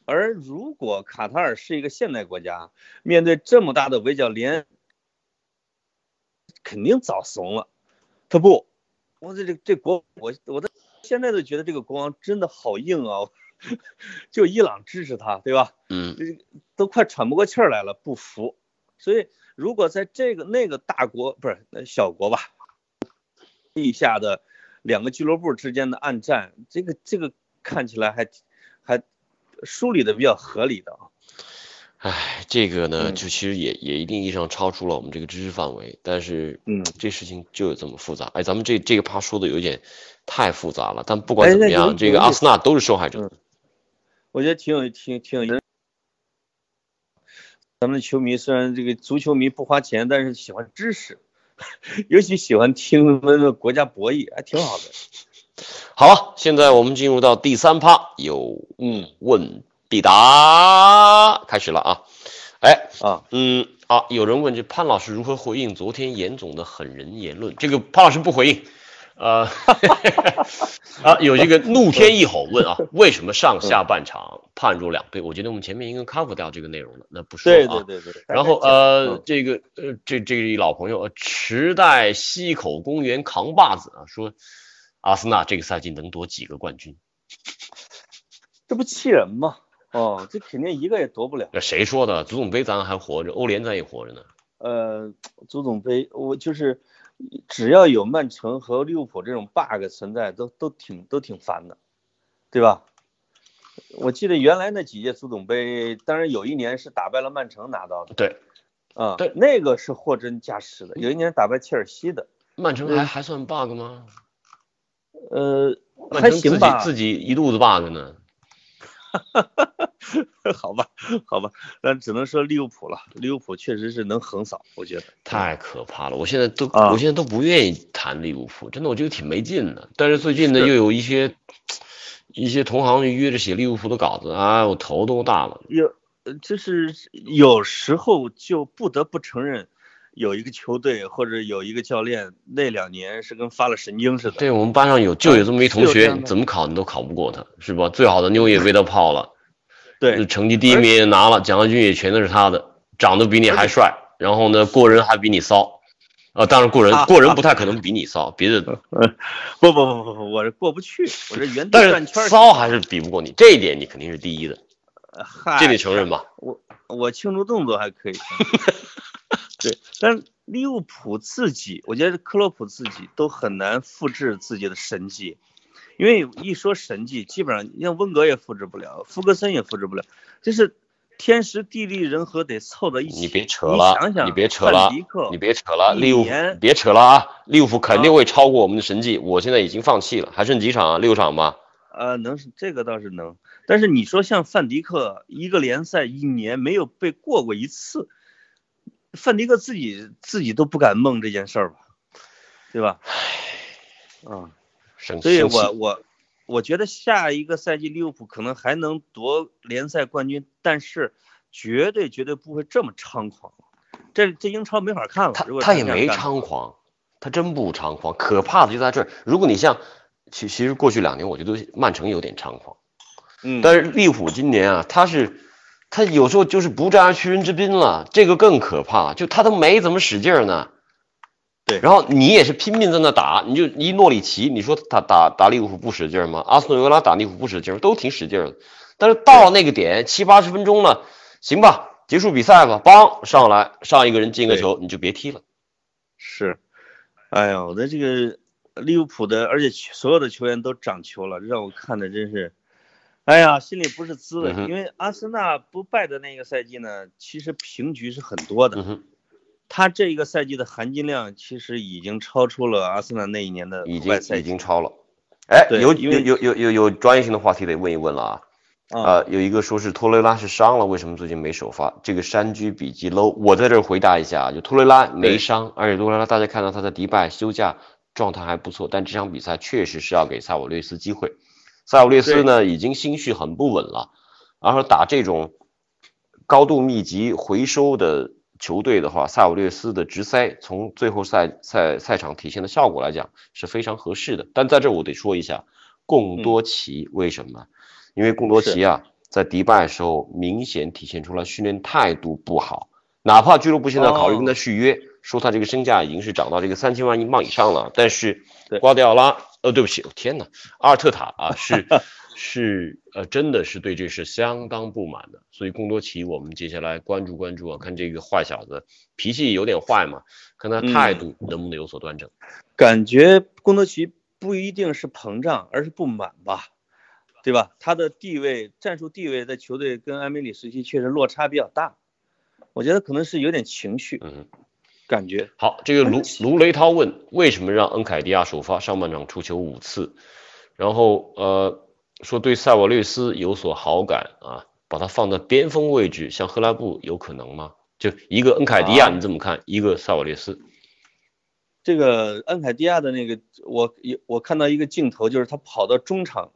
而如果卡塔尔是一个现代国家，面对这么大的围剿，连肯定早怂了。他不，我这这这国，我我的现在都觉得这个国王真的好硬啊！就伊朗支持他，对吧？嗯，都快喘不过气儿来了，不服。所以，如果在这个那个大国不是呃小国吧，地下的两个俱乐部之间的暗战，这个这个看起来还还梳理的比较合理的啊。唉，这个呢，嗯就其实也也一定意义上超出了我们这个知识范围，但是，嗯这事情就有这么复杂。哎，咱们这这个趴说的有点太复杂了，但不管怎么样，这个阿森纳都是受害者。嗯我觉得挺有挺挺有意思。咱们的球迷虽然这个足球迷不花钱，但是喜欢知识，尤其喜欢听那个国家博弈，还挺好的。好了，现在我们进入到第三趴，有嗯问必答，开始了啊。哎，啊，嗯啊，有人问这潘老师如何回应昨天严总的狠人言论？这个潘老师不回应。呃，啊，有这个怒天一吼问啊，为什么上下半场判若两倍？我觉得我们前面应该 cover 掉这个内容了，那不说对啊。对对对。然后呃嗯，这个呃，这这一老朋友，呃池袋西口公园扛把子啊，说阿森纳这个赛季能夺几个冠军？这不气人吗？哦，这肯定一个也夺不了。那谁说的？足总杯咱还活着，欧联咱也活着呢。呃，足总杯，我就是只要有曼城和利物浦这种 bug 存在，都都挺都挺烦的，对吧？我记得原来那几届足总杯，当然有一年是打败了曼城拿到的，对，啊、对那个是货真价实的。有一年打败切尔西的，曼城还还算 bug 吗？呃，还曼城自己行吧，自己一肚子 bug 呢。好吧，好吧，但只能说利物浦了，利物浦确实是能横扫，我觉得。太可怕了！我现在都，啊我现在都不愿意谈利物浦，真的，我觉得挺没劲的。但是最近呢，又有一些一些同行约着写利物浦的稿子，啊，我头都大了。有，呃就是有时候就不得不承认，有一个球队或者有一个教练那两年是跟发了神经似的。对我们班上有就有这么一同学，怎么考你都考不过他，是吧？最好的妞也被他泡了，对，成绩第一名也拿了，奖学金也全都是他的，长得比你还帅，然后呢，过人还比你骚。啊，当然过人过人不太可能比你骚，别的，不不不不不，我这过不去，我这原地但转圈骚还是比不过你，这一点你肯定是第一的，这你承认吧？我我庆祝动作还可以，对，但是利物浦自己，我觉得克洛普自己都很难复制自己的神迹，因为一说神迹，基本上像温格也复制不了，福格森也复制不了，就是天时地利人和得凑到一起。你别扯了，想想，你别扯了范迪克，你别扯了，利物浦别扯了啊！利物浦肯定会超过我们的神迹，我现在已经放弃了，还剩几场啊？六场吧。呃，能是这个倒是能，但是你说像范迪克一个联赛一年没有被过过一次，范迪克自己自己都不敢梦这件事儿吧，对吧？唉嗯，所以我我我觉得下一个赛季利物浦可能还能夺联赛冠军，但是绝对绝对不会这么猖狂。这这英超没法看了，他他也没猖狂，他真不猖狂。可怕的就在这儿，如果你像，其其实过去两年我觉得曼城有点猖狂，嗯，但是利物浦今年啊，他是他有时候就是不战而屈人之兵了，这个更可怕，就他都没怎么使劲儿呢。对然后你也是拼命在那打，你就一诺里奇，你说他打打利物浦不使劲儿吗？阿斯顿维拉打利物浦不使劲儿，都挺使劲儿的。但是到了那个点，七八十分钟了，行吧，结束比赛吧，梆上来上一个人进个球，你就别踢了。是，哎呀，我的这个利物浦的，而且所有的球员都长球了，让我看的真是，哎呀，心里不是滋味。因为阿森纳不败的那个赛季呢，其实平局是很多的，他这一个赛季的含金量其实已经超出了阿森纳那一年的已经已经超了。哎，有有有有有有专业性的话题得问一问了啊。啊。呃，有一个说是托雷拉是伤了，为什么最近没首发？这个山居笔记 low，我在这儿回答一下，就托雷拉没伤，而且托雷拉大家看到他在迪拜休假状态还不错，但这场比赛确实是要给萨瓦略斯机会。塞瓦略斯呢已经心绪很不稳了，然后打这种高度密集回收的球队的话，塞瓦略斯的直塞从最后赛赛赛场体现的效果来讲是非常合适的。但在这我得说一下，贡多齐为什么？因为贡多齐啊，在迪拜的时候明显体现出来训练态度不好，哪怕俱乐部现在考虑跟他续约，说他这个身价已经是涨到这个三千万英镑以上了，但是对。瓜迪奥拉，呃，对不起，天哪，阿尔特塔啊，是是呃，真的是对这事相当不满的，所以贡多齐我们接下来关注关注啊，看这个坏小子脾气有点坏嘛，看他态度能不能有所端正。感觉贡多齐不一定是膨胀，而是不满吧，对吧？他的地位、战术地位在球队跟埃梅里时期确实落差比较大，我觉得可能是有点情绪嗯。感觉。好，这个卢卢雷涛问为什么让恩凯迪亚首发，上半场出球五次，然后呃说对塞瓦略斯有所好感啊，把他放在边锋位置，像赫拉布有可能吗？就一个恩凯迪亚啊你这么看，一个塞瓦略斯，这个恩凯迪亚的那个，我有我看到一个镜头，就是他跑到中场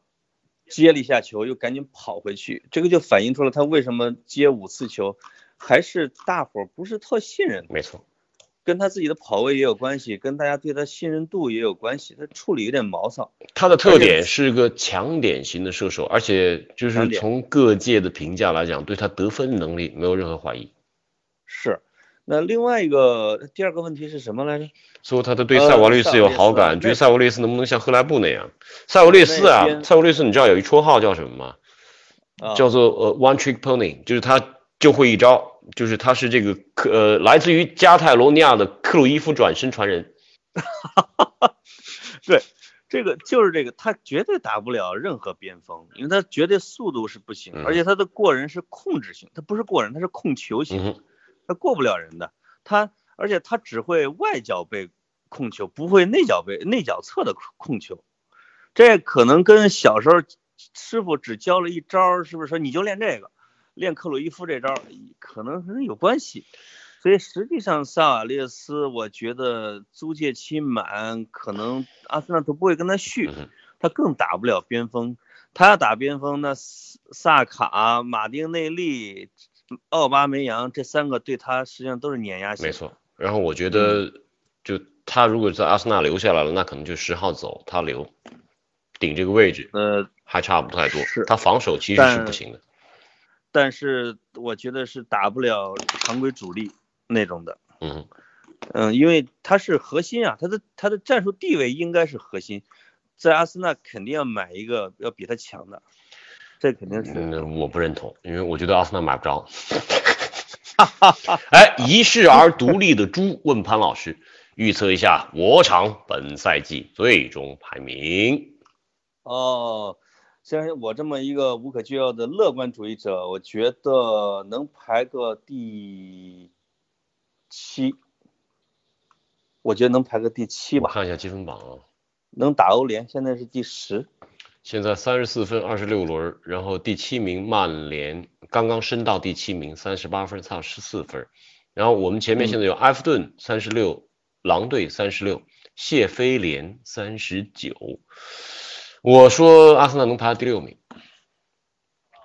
接了一下球，又赶紧跑回去，这个就反映出了他为什么接五次球，还是大伙儿不是特信任，没错，跟他自己的跑位也有关系，跟大家对他信任度也有关系，他处理有点毛躁。他的特点是个强点型的射手，而且就是从各界的评价来讲，对他得分能力没有任何怀疑。是，那另外一个第二个问题是什么来着？说他的对呃塞瓦略斯有好感，觉得塞瓦略斯能不能像赫莱布那样？塞瓦略斯啊，塞瓦略斯你知道有一绰号叫什么吗？啊，叫做呃 one trick pony，就是他就会一招，就是他是这个克呃来自于加泰罗尼亚的克鲁伊夫转身传人。对，这个就是这个，他绝对打不了任何边锋，因为他绝对速度是不行，嗯而且他的过人是控制型，他不是过人，他是控球型，他过不了人的。他而且他只会外脚背控球，不会内脚背内脚侧的控球。这可能跟小时候师傅只教了一招，是不是说你就练这个，练克鲁伊夫这招儿，可能可能有关系。所以实际上，萨瓦列斯，我觉得租借期满，可能阿森纳都不会跟他续他更打不了边锋。他要打边锋，那萨萨卡、马丁内利、奥巴梅扬这三个对他实际上都是碾压型。没，错。然后我觉得，嗯就他如果在阿森纳留下来了，那可能就十号走，他留顶这个位置呃，还差不太多是。他防守其实是不行的。但是我觉得是打不了常规主力那种的。嗯，嗯，因为他是核心啊，他的他的战术地位应该是核心，在阿森纳肯定要买一个要比他强的，这肯定是。嗯，我不认同，因为我觉得阿森纳买不着。哎，一世而独立的猪问潘老师，预测一下我场本赛季最终排名。哦，像我这么一个无可救药的乐观主义者，我觉得能排个第七，我觉得能排个第七吧，看一下积分榜啊，能打欧联，现在是第十。现在三十四分，二十六轮，然后第七名曼联刚刚升到第七名，三十八分，差十四分。然后我们前面现在有埃弗顿三十六，狼队三十六，谢菲联三十九。我说阿森纳能排到第六名。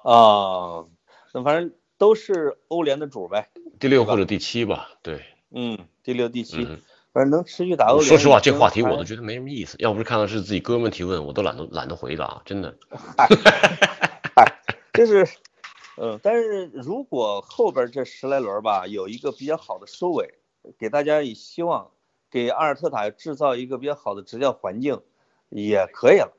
啊，那反正都是欧联的主呗。第六或者第七吧，对。嗯，第六、第七，嗯反正能持续打欧联。说实话，这话题我都觉得没什么意思。要不是看到是自己哥们提问，我都懒得懒得回答，真的。就是，嗯，但是如果后边这十来轮吧，有一个比较好的收尾，给大家以希望，给阿尔特塔制造一个比较好的执教环境，也可以了。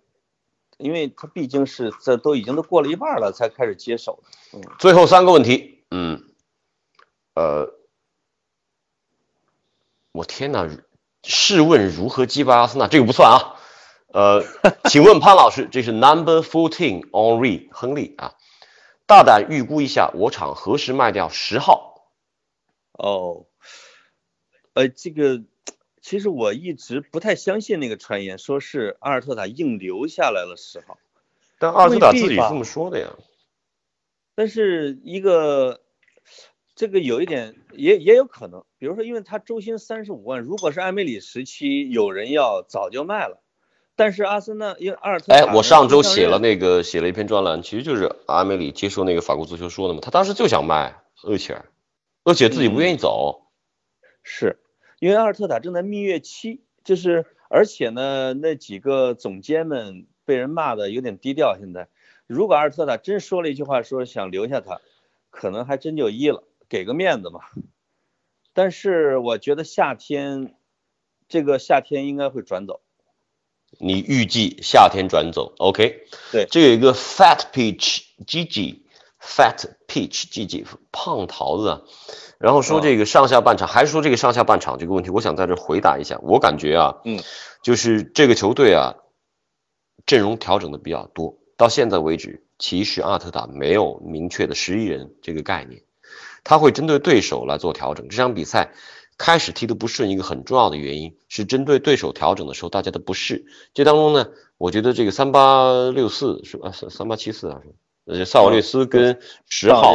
因为他毕竟是这都已经都过了一半了，才开始接手的。最后三个问题，嗯，呃，我天哪！试问如何击败阿森纳？这个不算啊。呃，请问潘老师，这是 Number Fourteen Henry 亨利啊，大胆预估一下我厂何时卖掉十号？哦，呃，这个其实我一直不太相信那个传言，说是阿尔特塔硬留下来了十号。但阿尔特塔自己这么说的呀。但是一个这个有一点也也有可能，比如说，因为他周薪三十五万，如果是埃梅里时期有人要，早就卖了。但是阿森纳因为阿尔特塔哎，我上周写了那个写了一篇专栏，其实就是阿梅里接受那个法国足球说的嘛，他当时就想卖厄齐尔，而且自己不愿意走。是因为阿尔特塔正在蜜月期，就是而且呢，那几个总监们被人骂的有点低调。现在，如果阿尔特塔真说了一句话，说想留下他，可能还真就一了，给个面子嘛。但是我觉得夏天，这个夏天应该会转走。你预计夏天转走，OK？对这有一个 Fat Peach Gigi，Fat Peach Gigi 胖桃子啊，然后说这个上下半场，还是说这个上下半场这个问题，我想在这回答一下。我感觉啊，嗯，就是这个球队啊，阵容调整的比较多，到现在为止，其实阿特塔没有明确的十一人这个概念，他会针对对手来做调整。这场比赛开始踢得不顺，一个很重要的原因是针对对手调整的时候大家的不适。这当中呢，我觉得这个三八六四是吧？三三八七四啊，是呃，萨瓦略斯跟十号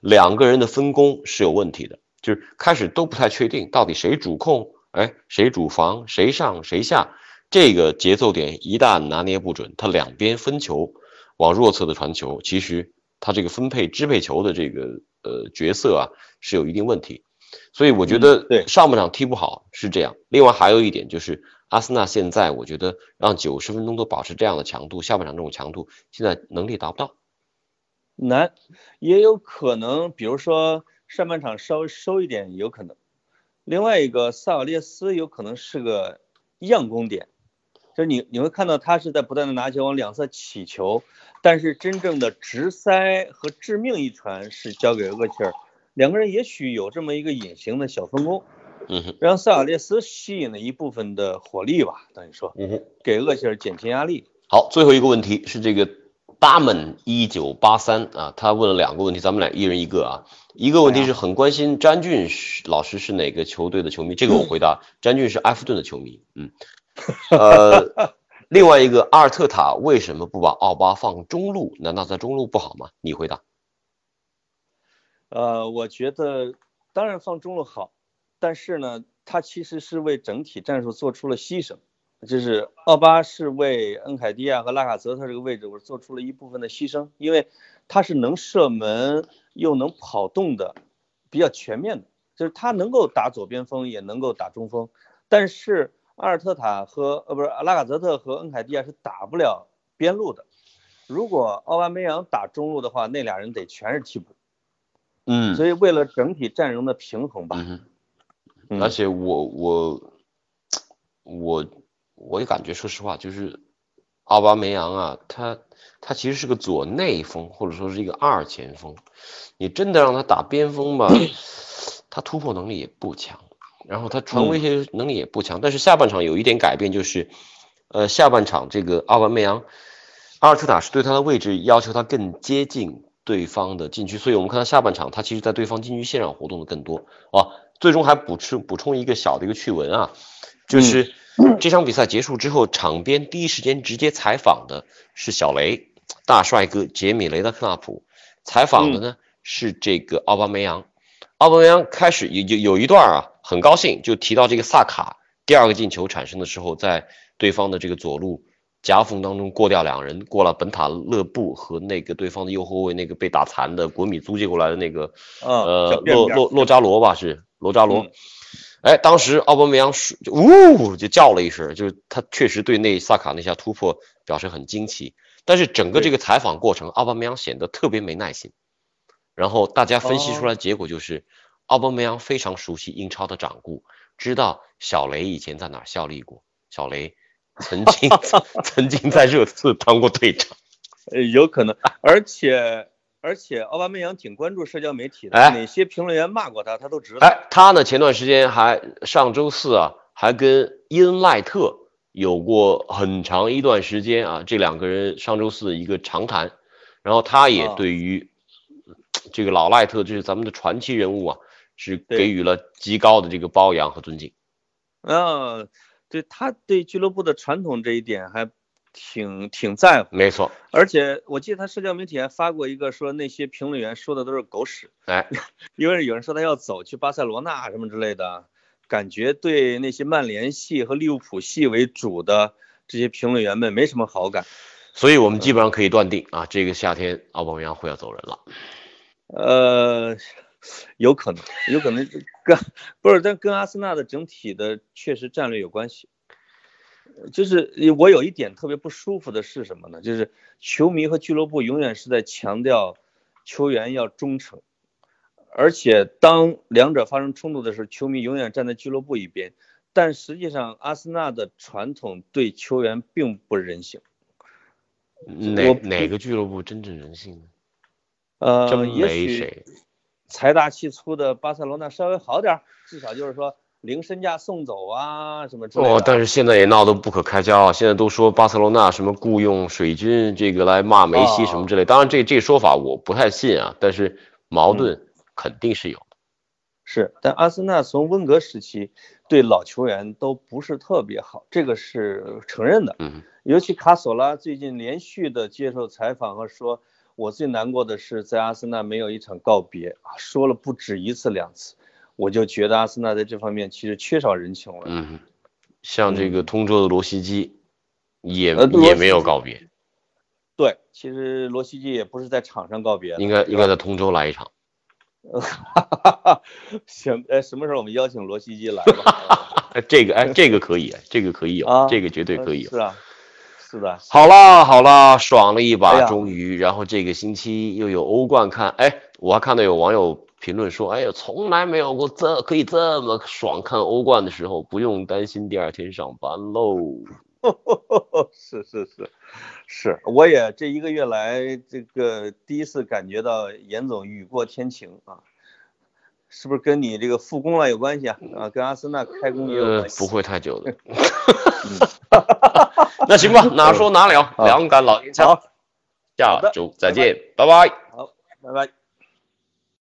两个人的分工是有问题的，就是开始都不太确定到底谁主控，哎，谁主防，谁上谁下，这个节奏点一旦拿捏不准，他两边分球往弱侧的传球，其实他这个分配支配球的这个呃角色啊是有一定问题，所以我觉得嗯对上半场踢不好是这样。另外还有一点就是阿森纳现在我觉得让九十分钟都保持这样的强度，下半场这种强度现在能力达不到。难，也有可能，比如说上半场稍微收一点，有可能。另外一个萨瓦列斯有可能是个样攻点，就是你你会看到他是在不断的拿球往两侧起球，但是真正的直塞和致命一传是交给厄齐尔，两个人也许有这么一个隐形的小分工，嗯哼，让萨瓦列斯吸引了一部分的火力吧，等于说嗯哼。给厄齐尔减轻压力。好，最后一个问题是这个大门一九八三啊，他问了两个问题，咱们俩一人一个啊。一个问题是很关心詹俊是老师是哪个球队的球迷，这个我回答，詹俊是埃弗顿的球迷。嗯，呃，另外一个阿尔特塔为什么不把奥巴放中路？难道在中路不好吗？你回答。呃，我觉得当然放中路好，但是呢，他其实是为整体战术做出了牺牲，就是奥巴是为恩凯迪亚和拉卡泽特这个位置，我做出了一部分的牺牲，因为他是能射门又能跑动的，比较全面的，就是他能够打左边锋，也能够打中锋，但是阿尔特塔和呃不是拉卡泽特和恩凯迪亚是打不了边路的。如果奥巴梅扬打中路的话，那俩人得全是替补。嗯所以为了整体阵容的平衡吧，嗯而且我我我我也感觉，说实话，就是奥巴梅扬啊，他他其实是个左内锋，或者说是一个二前锋。你真的让他打边锋吧，他突破能力也不强，然后他传威胁能力也不强。但是下半场有一点改变，就是呃下半场这个奥巴梅扬，阿尔特塔是对他的位置要求他更接近对方的禁区，所以我们看到下半场他其实在对方禁区线上活动的更多啊。最终还补充补充一个小的一个趣闻啊，就是这场比赛结束之后，场边第一时间直接采访的是小雷大帅哥杰米雷德克纳普，采访的呢是这个奥巴梅扬。奥巴梅扬开始有有有一段啊，很高兴就提到这个萨卡第二个进球产生的时候，在对方的这个左路夹缝当中过掉两人，过了本塔勒布和那个对方的右后卫那个被打残的国米租借过来的那个啊呃洛洛洛扎罗吧是罗扎罗。嗯。哎，当时奥巴梅扬呜就叫了一声，就是他确实对那萨卡那下突破表示很惊奇。但是整个这个采访过程，奥巴梅扬显得特别没耐心。然后大家分析出来结果就是，奥巴梅扬非常熟悉英超的掌故，知道小雷以前在哪儿效力过。小雷曾经 曾经在热刺当过队长。呃，有可能，而且而且奥巴梅扬挺关注社交媒体的，哎哪些评论员骂过他，他都知道。哎，他呢前段时间还上周四啊，还跟伊恩赖特有过很长一段时间啊，这两个人上周四一个长谈，然后他也啊对于这个老赖特，这是咱们的传奇人物啊，是给予了极高的这个褒扬和尊敬。啊，对他对俱乐部的传统这一点还挺挺在乎，没错，而且我记得他社交媒体还发过一个说那些评论员说的都是狗屎，哎，因为有人说他要走去巴塞罗那什么之类的，感觉对那些曼联系和利物浦系为主的这些评论员们没什么好感。所以我们基本上可以断定啊，这个夏天奥巴梅扬会要走人了。呃，有可能，有可能跟不是，但跟阿森纳的整体的确实战略有关系。就是我有一点特别不舒服的是什么呢？就是球迷和俱乐部永远是在强调球员要忠诚，而且当两者发生冲突的时候，球迷永远站在俱乐部一边。但实际上，阿森纳的传统对球员并不人性。哪哪个俱乐部真正人性呢？呃，真也许没谁。财大气粗的巴塞罗那稍微好点儿，至少就是说零身价送走啊什么之类的。哦，但是现在也闹得不可开交啊！现在都说巴塞罗那什么雇佣水军这个来骂梅西什么之类，当然这这说法我不太信啊，但是矛盾肯定是有的。是，但阿森纳从温格时期对老球员都不是特别好，这个是承认的。嗯，尤其卡索拉最近连续的接受采访和说，我最难过的是在阿森纳没有一场告别啊，说了不止一次两次，我就觉得阿森纳在这方面其实缺少人情味。嗯，像这个通州的罗西基也、也没有告别，对，其实罗西基也不是在场上告别，应该应该在通州来一场。行，哎，什么时候我们邀请罗西基来吧？哎，这个哎，这个可以，哎这个可以有，啊这个绝对可以有。是啊，是的，好啦好啦，爽了一把，哎终于，然后这个星期又有欧冠看，哎，我还看到有网友评论说，哎呀，从来没有过这可以这么爽看欧冠的时候，不用担心第二天上班喽。是是是是，我也这一个月来，这个第一次感觉到严总雨过天晴啊，是不是跟你这个复工了有关系啊？啊，跟阿森纳开工也有呃关，系。不会太久的。那行吧，哪说哪了，好两杆老烟枪，好，好下周再见，拜拜。好，拜拜。